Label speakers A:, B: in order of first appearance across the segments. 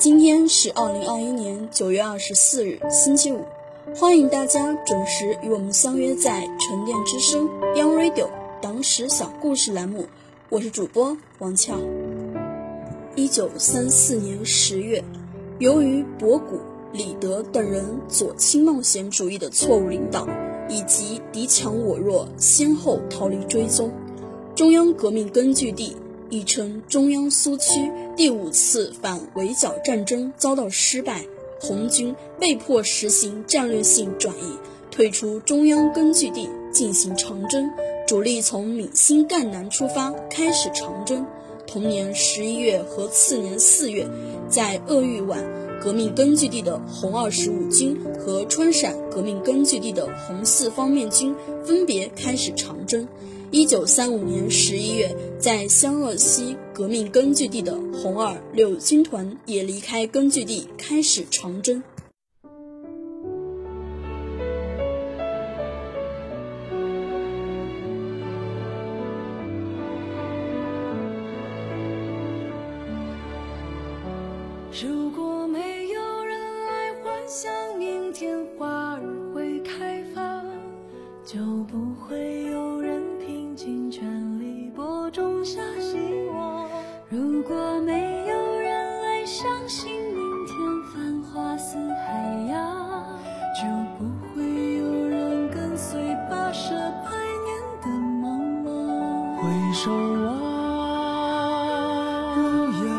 A: 今天是二零二一年九月二十四日，星期五，欢迎大家准时与我们相约在沉淀之声 Young Radio 党史小故事栏目，我是主播王俏。一九三四年十月，由于博古。李德等人左倾冒险主义的错误领导，以及敌强我弱，先后逃离追踪。中央革命根据地，亦称中央苏区，第五次反围剿战争遭到失败，红军被迫实行战略性转移，退出中央根据地进行长征，主力从闽新赣南出发，开始长征。同年十一月和次年四月，在鄂豫皖。革命根据地的红二十五军和川陕革命根据地的红四方面军分别开始长征。一九三五年十一月，在湘鄂西革命根据地的红二六军团也离开根据地开始长征。
B: 就不会有人拼尽全力播种下希望。如果没有人来相信明天繁花似海洋，就不会有人跟随跋涉百年的茫茫。回首。望，路遥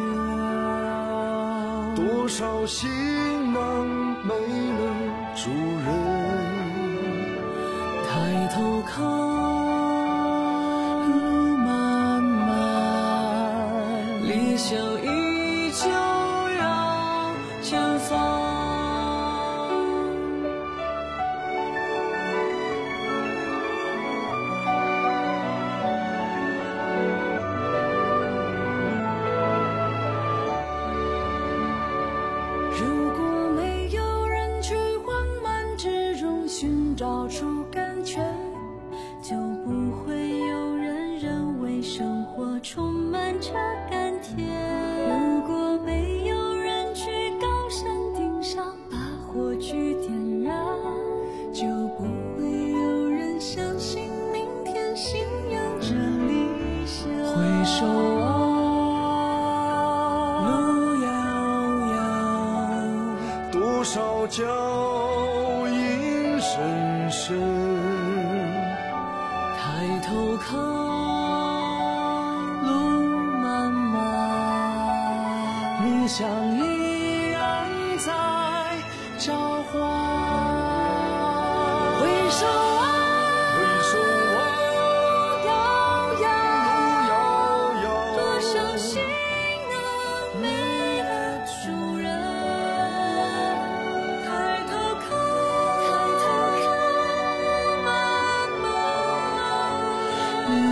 B: 遥。多少心找出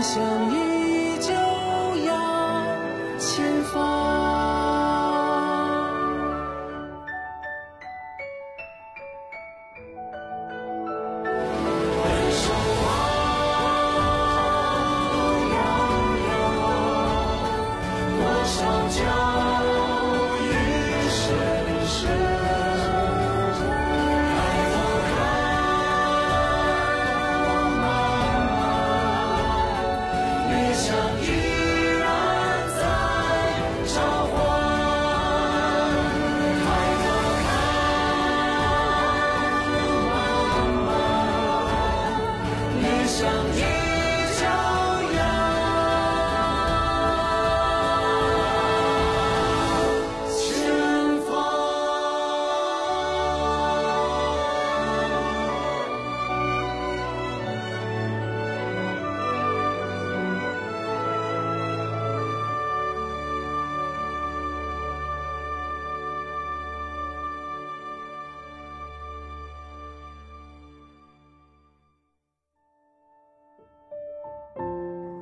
B: 想。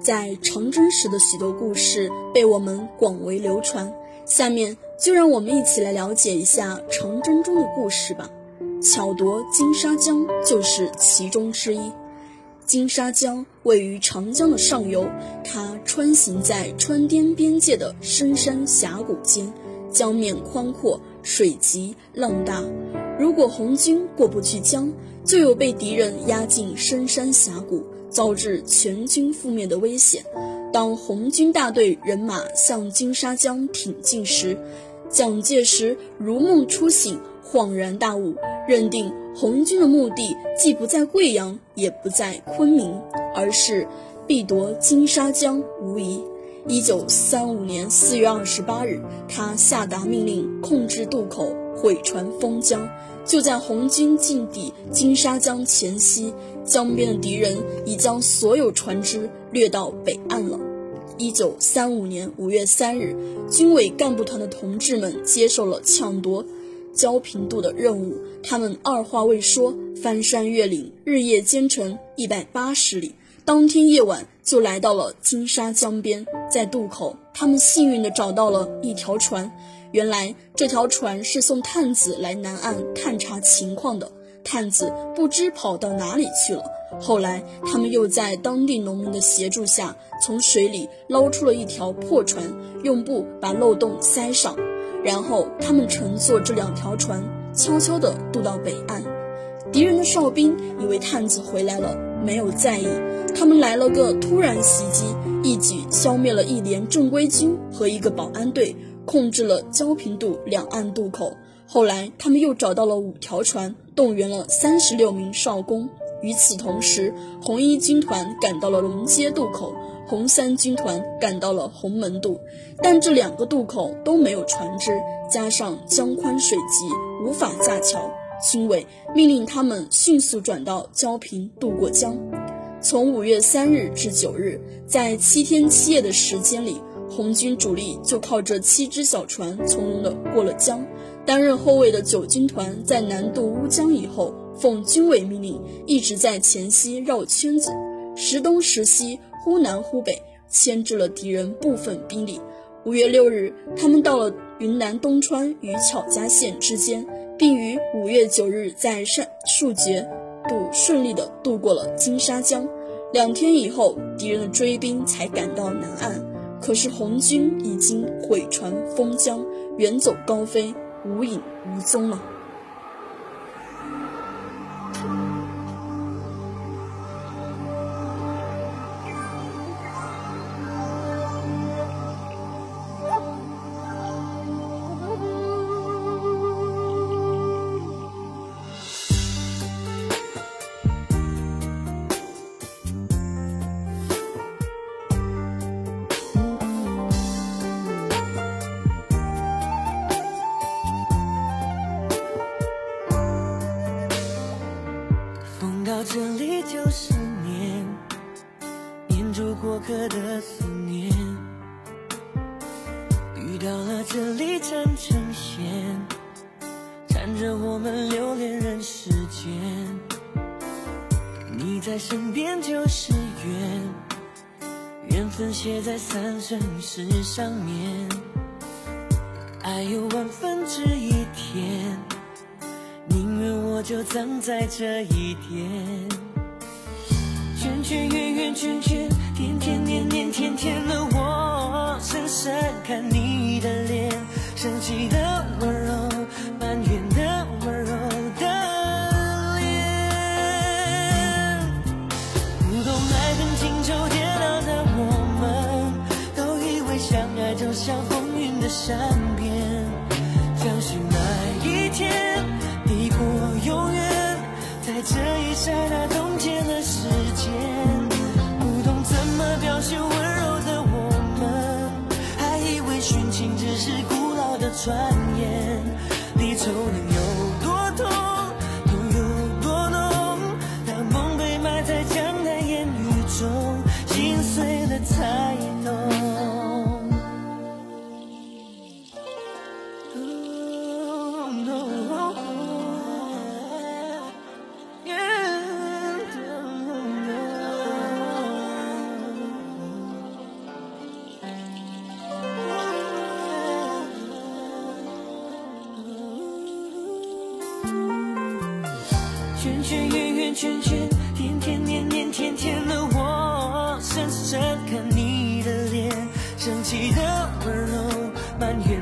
B: 在
A: 长征时的许多故事被我们广为流传。下面就让我们一起来了解一下长征中的故事吧。巧夺金沙江就是其中之一。金沙江位于长江的上游，它穿行在川滇边界的深山峡谷间，江面宽阔，水急浪大。如果红军过不去江，就有被敌人压进深山峡谷，遭致全军覆灭的危险。当红军大队人马向金沙江挺进时，蒋介石如梦初醒，恍然大悟，认定红军的目的既不在贵阳，也不在昆明，而是必夺金沙江无疑。一九三五年四月二十八日，他下达命令，控制渡口，毁船封江。就在红军进抵金沙江前夕，江边的敌人已将所有船只掠到北岸了。一九三五年五月三日，军委干部团的同志们接受了抢夺焦平渡的任务，他们二话未说，翻山越岭，日夜兼程一百八十里，当天夜晚就来到了金沙江边。在渡口，他们幸运地找到了一条船。原来这条船是送探子来南岸探查情况的，探子不知跑到哪里去了。后来他们又在当地农民的协助下，从水里捞出了一条破船，用布把漏洞塞上，然后他们乘坐这两条船，悄悄地渡到北岸。敌人的哨兵以为探子回来了，没有在意，他们来了个突然袭击，一举消灭了一连正规军和一个保安队。控制了焦平渡两岸渡口。后来，他们又找到了五条船，动员了三十六名少工。与此同时，红一军团赶到了龙街渡口，红三军团赶到了红门渡。但这两个渡口都没有船只，加上江宽水急，无法架桥。军委命令他们迅速转到焦平渡过江。从五月三日至九日，在七天七夜的时间里。红军主力就靠这七只小船从容地过了江，担任后卫的九军团在南渡乌江以后，奉军委命令一直在黔西绕圈子，时东时西，忽南忽北，牵制了敌人部分兵力。五月六日，他们到了云南东川与巧家县之间，并于五月九日在善树节渡顺利地渡过了金沙江。两天以后，敌人的追兵才赶到南岸。可是红军已经毁船封江，远走高飞，无影无踪了。
C: 三生石上面，爱有万分之一甜，宁愿我就葬在这一点。圈圈圆圆圈圈，天天年年天天的我，深深看你的脸，生气的温柔，埋怨的温柔的脸，不懂爱恨情转眼，你走你。圈圈圆圆圈圈，天天年年天天的我，深深看你的脸，生气的温柔，埋怨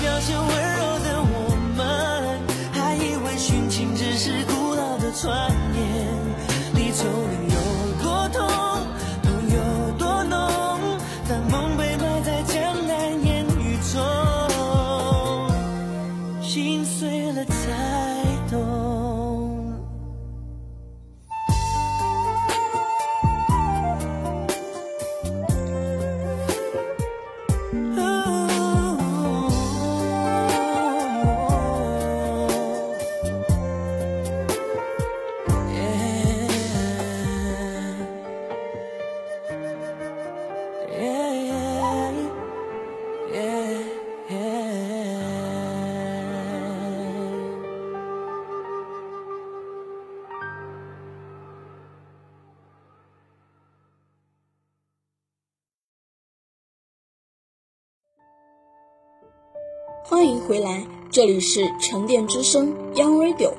C: 表现温柔的我们，还以为殉情只是古老的传
A: 迎回来，这里是沉淀之声 Young Radio，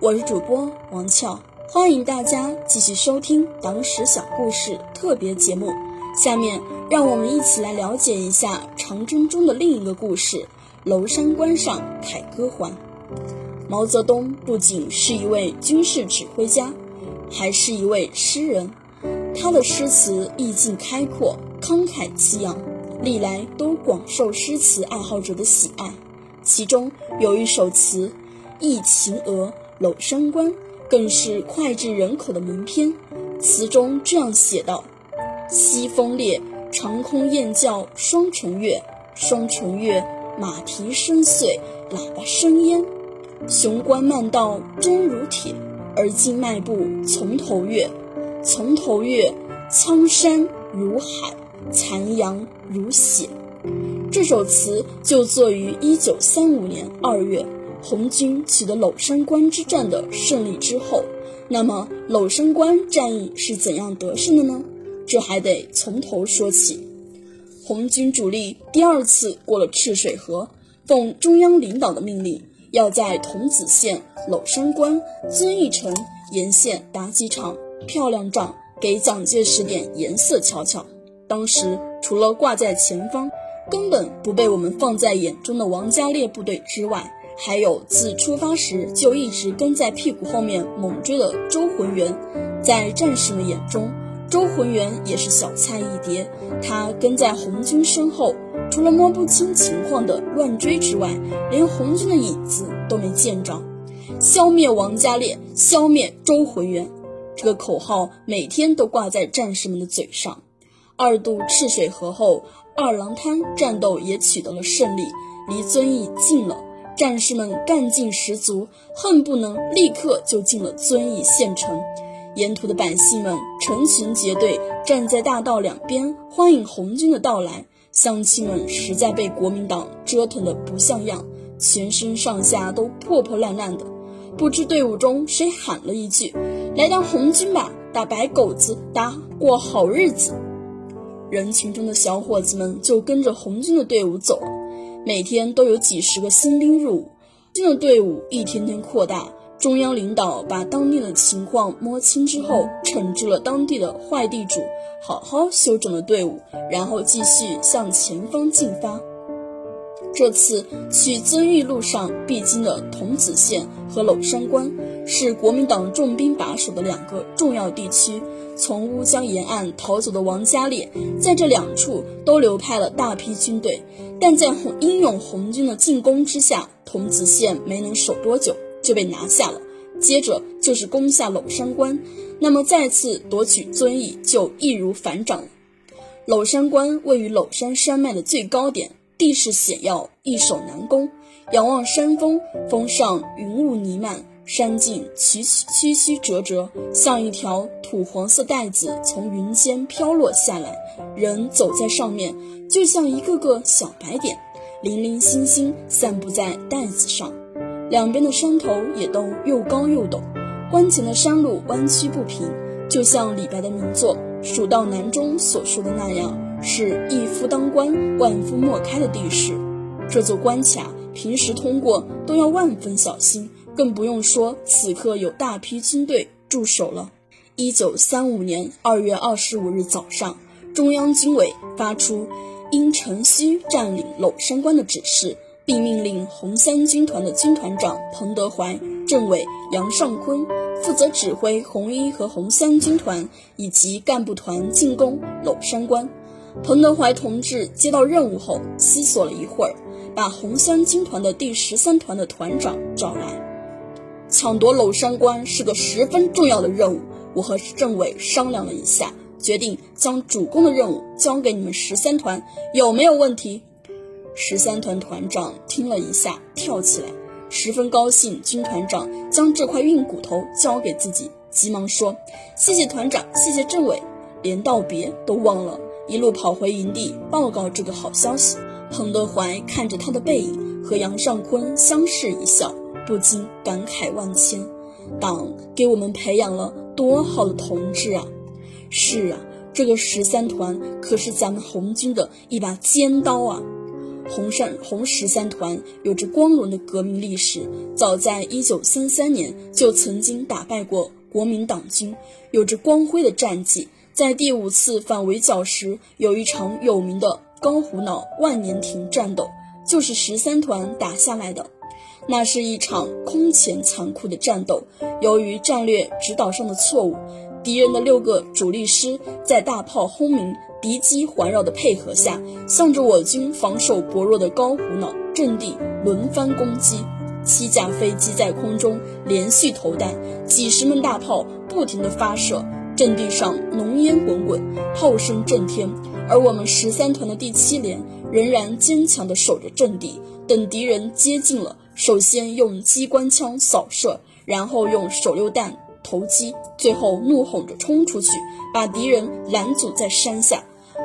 A: 我是主播王俏，欢迎大家继续收听党史小故事特别节目。下面让我们一起来了解一下长征中的另一个故事——娄山关上凯歌还。毛泽东不仅是一位军事指挥家，还是一位诗人，他的诗词意境开阔，慷慨激昂。历来都广受诗词爱好者的喜爱，其中有一首词《忆秦娥·娄山关》，更是脍炙人口的名篇。词中这样写道：“西风烈，长空雁叫双城月，双城月，马蹄声碎，喇叭声咽。雄关漫道真如铁，而今迈步从头越，从头越，苍山如海。”残阳如血。这首词就作于一九三五年二月，红军取得娄山关之战的胜利之后。那么，娄山关战役是怎样得胜的呢？这还得从头说起。红军主力第二次过了赤水河，奉中央领导的命令，要在桐梓县娄山关遵义城沿线打几场漂亮仗，给蒋介石点颜色瞧瞧。当时除了挂在前方，根本不被我们放在眼中的王家烈部队之外，还有自出发时就一直跟在屁股后面猛追的周浑元。在战士们眼中，周浑元也是小菜一碟。他跟在红军身后，除了摸不清情况的乱追之外，连红军的影子都没见着。消灭王家烈，消灭周浑元，这个口号每天都挂在战士们的嘴上。二渡赤水河后，二郎滩战斗也取得了胜利，离遵义近了。战士们干劲十足，恨不能立刻就进了遵义县城。沿途的百姓们成群结队站在大道两边，欢迎红军的到来。乡亲们实在被国民党折腾得不像样，全身上下都破破烂烂的。不知队伍中谁喊了一句：“来当红军吧，打白狗子，打过好日子。”人群中的小伙子们就跟着红军的队伍走了，每天都有几十个新兵入伍，新的队伍一天天扩大。中央领导把当地的情况摸清之后，惩治了当地的坏地主，好好休整了队伍，然后继续向前方进发。这次去遵义路上必经的桐梓县和娄山关，是国民党重兵把守的两个重要地区。从乌江沿岸逃走的王家烈，在这两处都流派了大批军队，但在红英勇红军的进攻之下，桐梓县没能守多久就被拿下了。接着就是攻下娄山关，那么再次夺取遵义就易如反掌了。娄山关位于娄山山脉的最高点，地势险要，易守难攻。仰望山峰，峰上云雾弥漫。山径曲曲曲折折，像一条土黄色带子从云间飘落下来，人走在上面，就像一个个小白点，零零星星散布在带子上。两边的山头也都又高又陡，关前的山路弯曲不平，就像李白的名作《蜀道难》中所说的那样，是一夫当关，万夫莫开的地势。这座关卡平时通过都要万分小心。更不用说，此刻有大批军队驻守了。一九三五年二月二十五日早上，中央军委发出应城西占领娄山关的指示，并命令红三军团的军团长彭德怀、政委杨尚昆负责指挥红一和红三军团以及干部团进攻娄山关。彭德怀同志接到任务后，思索了一会儿，把红三军团的第十三团的团长找来。抢夺娄山关是个十分重要的任务，我和政委商量了一下，决定将主攻的任务交给你们十三团，有没有问题？十三团团长听了一下，跳起来，十分高兴。军团长将这块硬骨头交给自己，急忙说：“谢谢团长，谢谢政委。”连道别都忘了，一路跑回营地报告这个好消息。彭德怀看着他的背影，和杨尚昆相视一笑。不禁感慨万千，党给我们培养了多好的同志啊！是啊，这个十三团可是咱们红军的一把尖刀啊！红山红十三团有着光荣的革命历史，早在一九三三年就曾经打败过国民党军，有着光辉的战绩。在第五次反围剿时，有一场有名的高虎脑万年亭战斗，就是十三团打下来的。那是一场空前残酷的战斗。由于战略指导上的错误，敌人的六个主力师在大炮轰鸣、敌机环绕的配合下，向着我军防守薄弱的高虎脑阵地轮番攻击。七架飞机在空中连续投弹，几十门大炮不停地发射，阵地上浓烟滚滚，炮声震天。而我们十三团的第七连仍然坚强地守着阵地，等敌人接近了。首先用机关枪扫射，然后用手榴弹投击，最后怒吼着冲出去，把敌人拦阻在山下。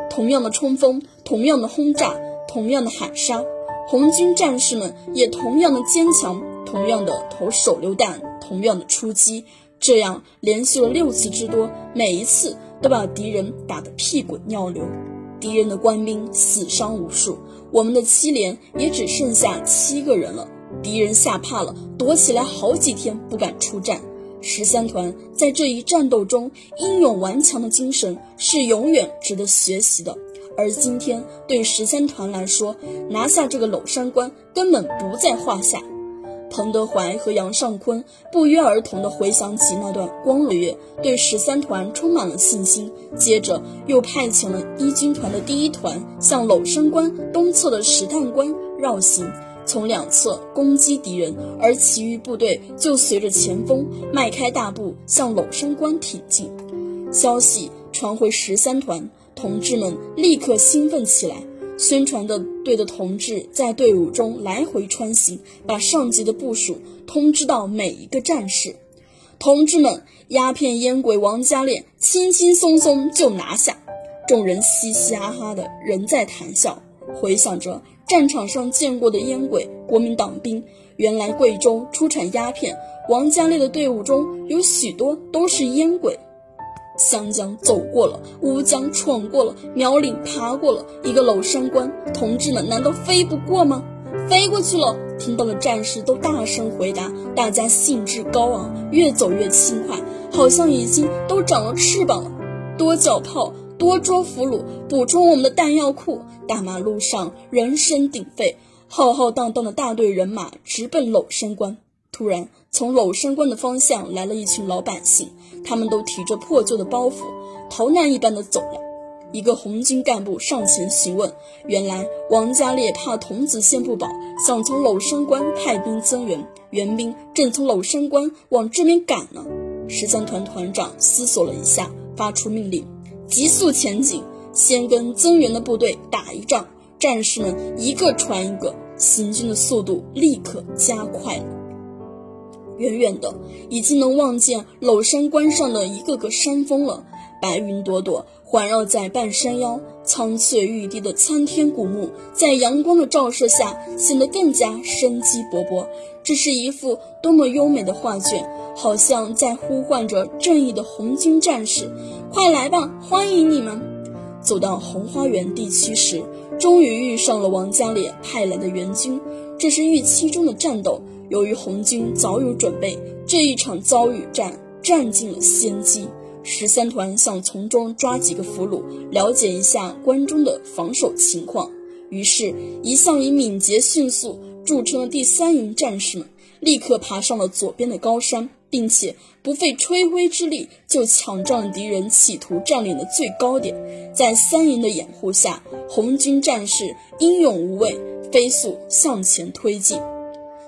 A: 同样的冲锋，同样的轰炸，同样的喊杀，红军战士们也同样的坚强，同样的投手榴弹，同样的出击。这样连续了六次之多，每一次都把敌人打得屁滚尿流，敌人的官兵死伤无数，我们的七连也只剩下七个人了。敌人吓怕了，躲起来好几天不敢出战。十三团在这一战斗中英勇顽强的精神是永远值得学习的。而今天对十三团来说，拿下这个娄山关根本不在话下。彭德怀和杨尚昆不约而同地回想起那段光荣月，对十三团充满了信心。接着又派遣了一军团的第一团向娄山关东侧的石炭关绕行。从两侧攻击敌人，而其余部队就随着前锋迈开大步向娄山关挺进。消息传回十三团，同志们立刻兴奋起来。宣传的队的同志在队伍中来回穿行，把上级的部署通知到每一个战士。同志们，鸦片烟鬼王家烈轻轻松松就拿下。众人嘻嘻哈哈的，仍在谈笑，回想着。战场上见过的烟鬼，国民党兵，原来贵州出产鸦片，王家烈的队伍中有许多都是烟鬼。湘江走过了，乌江闯过了，苗岭爬过了，一个娄山关，同志们难道飞不过吗？飞过去了！听到了战士都大声回答，大家兴致高昂，越走越轻快，好像已经都长了翅膀了。多叫炮！多捉俘虏，补充我们的弹药库。大马路上人声鼎沸，浩浩荡荡的大队人马直奔娄山关。突然，从娄山关的方向来了一群老百姓，他们都提着破旧的包袱，逃难一般的走了。一个红军干部上前询问，原来王家烈怕童子先不保，想从娄山关派兵增援，援兵正从娄山关往这边赶呢。十三团团长思索了一下，发出命令：急速前进，先跟增援的部队打一仗。战士们一个传一个，行军的速度立刻加快了。远远的，已经能望见娄山关上的一个个山峰了，白云朵朵环绕在半山腰，苍翠欲滴的参天古木，在阳光的照射下显得更加生机勃勃。这是一幅多么优美的画卷，好像在呼唤着正义的红军战士：“快来吧，欢迎你们！”走到红花园地区时，终于遇上了王家烈派来的援军。这是预期中的战斗。由于红军早有准备，这一场遭遇战占尽了先机。十三团想从中抓几个俘虏，了解一下关中的防守情况。于是，一向以敏捷迅速著称的第三营战士们，立刻爬上了左边的高山，并且不费吹灰之力就抢占了敌人企图占领的最高点。在三营的掩护下，红军战士英勇无畏，飞速向前推进。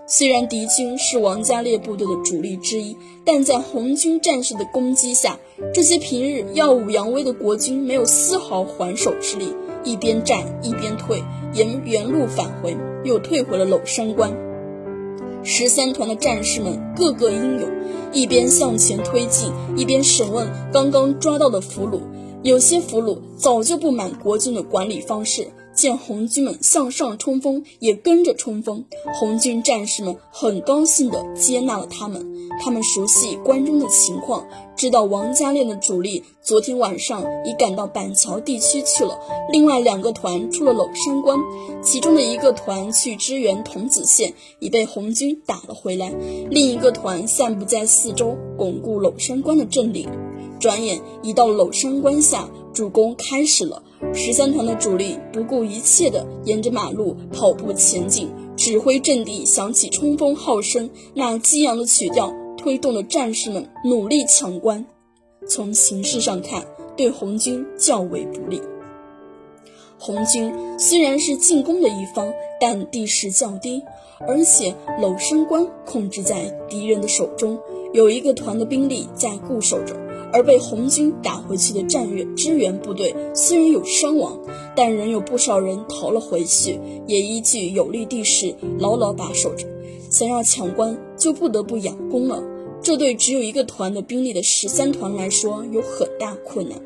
A: 虽然敌军是王家烈部队的主力之一，但在红军战士的攻击下，这些平日耀武扬威的国军没有丝毫还手之力，一边战一边退，沿原路返回，又退回了娄山关。十三团的战士们个个英勇，一边向前推进，一边审问刚刚抓到的俘虏。有些俘虏早就不满国军的管理方式。见红军们向上冲锋，也跟着冲锋。红军战士们很高兴地接纳了他们。他们熟悉关中的情况，知道王家烈的主力昨天晚上已赶到板桥地区去了。另外两个团出了娄山关，其中的一个团去支援桐梓县，已被红军打了回来。另一个团散布在四周，巩固娄山关的阵地。转眼已到娄山关下，主攻开始了。十三团的主力不顾一切地沿着马路跑步前进，指挥阵地响起冲锋号声，那激昂的曲调推动了战士们努力抢关。从形势上看，对红军较为不利。红军虽然是进攻的一方，但地势较低，而且娄山关控制在敌人的手中，有一个团的兵力在固守着。而被红军打回去的战略支援部队虽然有伤亡，但仍有不少人逃了回去，也依据有利地势牢牢把守着。想要抢关，就不得不佯攻了。这对只有一个团的兵力的十三团来说有很大困难。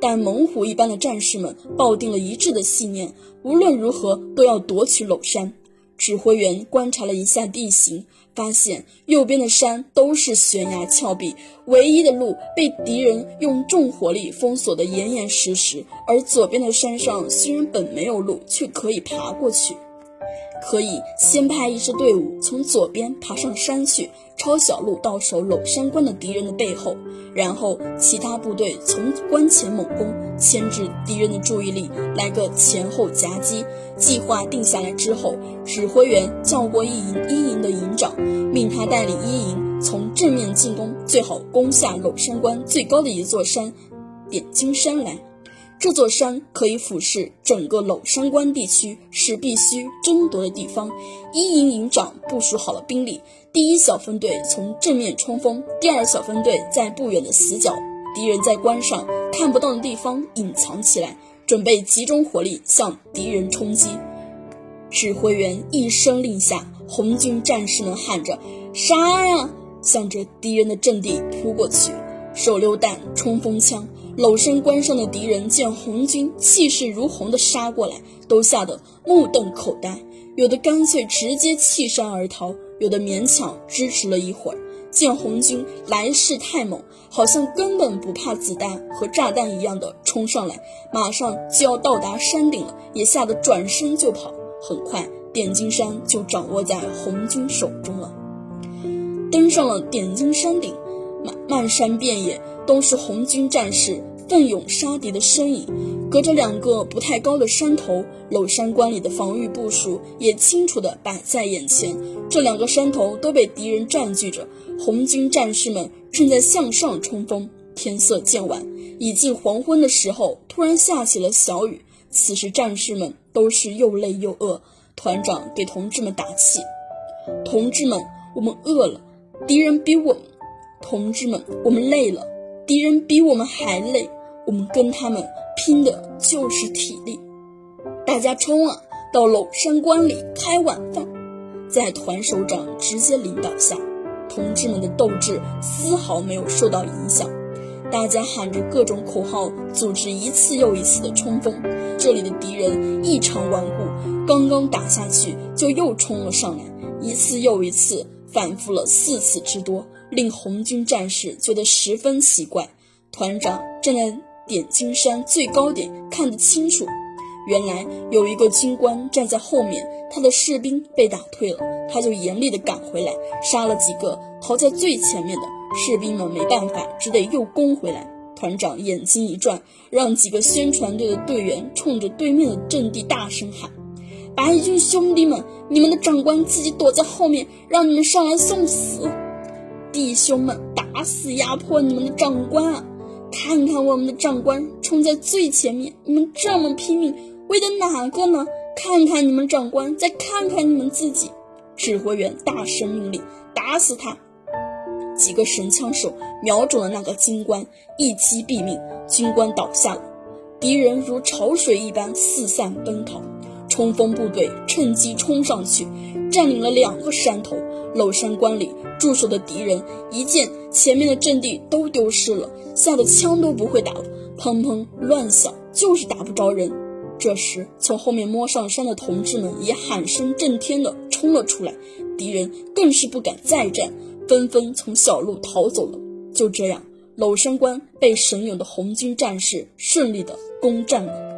A: 但猛虎一般的战士们抱定了一致的信念，无论如何都要夺取娄山。指挥员观察了一下地形。发现右边的山都是悬崖峭壁，唯一的路被敌人用重火力封锁得严严实实。而左边的山上虽然本没有路，却可以爬过去。可以先派一支队伍从左边爬上山去，抄小路到守娄山关的敌人的背后，然后其他部队从关前猛攻，牵制敌人的注意力，来个前后夹击。计划定下来之后，指挥员叫过一营一营的营长，命他带领一营从正面进攻，最好攻下娄山关最高的一座山——点金山来。这座山可以俯视整个娄山关地区，是必须争夺的地方。一营营长部署好了兵力，第一小分队从正面冲锋，第二小分队在不远的死角，敌人在关上看不到的地方隐藏起来。准备集中火力向敌人冲击。指挥员一声令下，红军战士们喊着“杀呀”，向着敌人的阵地扑过去。手榴弹、冲锋枪，娄山关上的敌人见红军气势如虹地杀过来，都吓得目瞪口呆，有的干脆直接弃山而逃，有的勉强支持了一会儿。见红军来势太猛，好像根本不怕子弹和炸弹一样的冲上来，马上就要到达山顶了，也吓得转身就跑。很快，点金山就掌握在红军手中了。登上了点金山顶，漫漫山遍野都是红军战士奋勇杀敌的身影。隔着两个不太高的山头，娄山关里的防御部署也清楚地摆在眼前。这两个山头都被敌人占据着，红军战士们正在向上冲锋。天色渐晚，已近黄昏的时候，突然下起了小雨。此时战士们都是又累又饿。团长给同志们打气：“同志们，我们饿了，敌人比我们……同志们，我们累了，敌人比我们还累。我们跟他们拼的就是体力。大家冲啊，到娄山关里开晚饭！”在团首长直接领导下，同志们的斗志丝毫没有受到影响。大家喊着各种口号，组织一次又一次的冲锋。这里的敌人异常顽固，刚刚打下去就又冲了上来，一次又一次，反复了四次之多，令红军战士觉得十分奇怪。团长站在点金山最高点，看得清楚，原来有一个军官站在后面，他的士兵被打退了，他就严厉地赶回来，杀了几个逃在最前面的。士兵们没办法，只得又攻回来。团长眼睛一转，让几个宣传队的队员冲着对面的阵地大声喊：“白军兄弟们，你们的长官自己躲在后面，让你们上来送死！弟兄们，打死压迫你们的长官啊！看看我们的长官冲在最前面，你们这么拼命，为的哪个呢？看看你们长官，再看看你们自己！”指挥员大声命令：“打死他！”几个神枪手瞄准了那个军官，一击毙命，军官倒下了。敌人如潮水一般四散奔逃，冲锋部队趁机冲上去，占领了两个山头。娄山关里驻守的敌人一见前面的阵地都丢失了，吓得枪都不会打了，砰砰乱响，就是打不着人。这时，从后面摸上山的同志们也喊声震天的冲了出来，敌人更是不敢再战。纷纷从小路逃走了。就这样，娄山关被神勇的红军战士顺利的攻占了。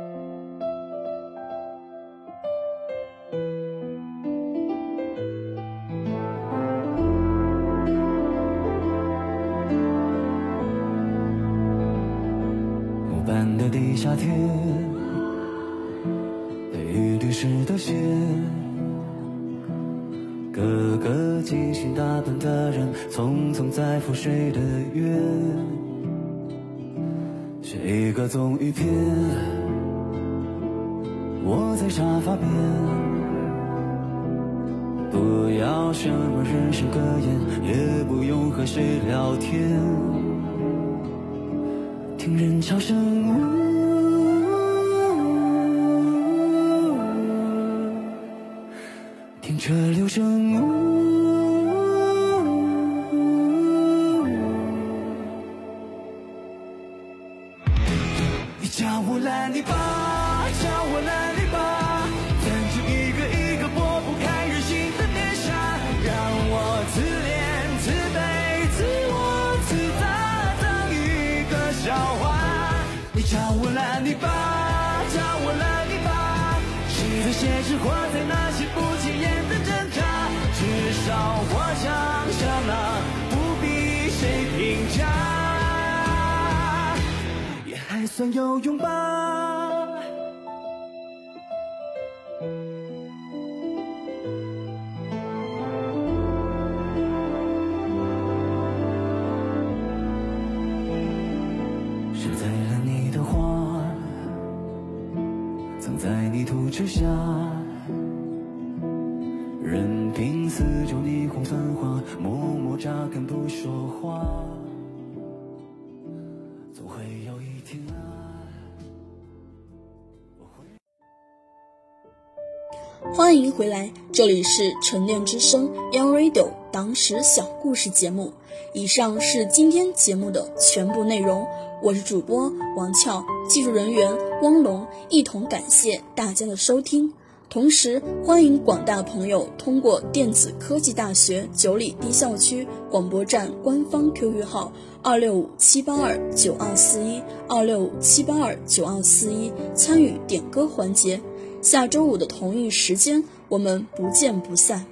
D: 这流声，无算有用吧。收在了你的花，藏在泥土之下，任凭四周霓虹繁华，默默扎根不说话。
A: 欢迎回来，这里是晨练之声 Young Radio 党史小故事节目。以上是今天节目的全部内容，我是主播王俏，技术人员汪龙，一同感谢大家的收听。同时，欢迎广大朋友通过电子科技大学九里堤校区广播站官方 QQ 号二六五七八二九二四一二六五七八二九二四一参与点歌环节。下周五的同一时间，我们不见不散。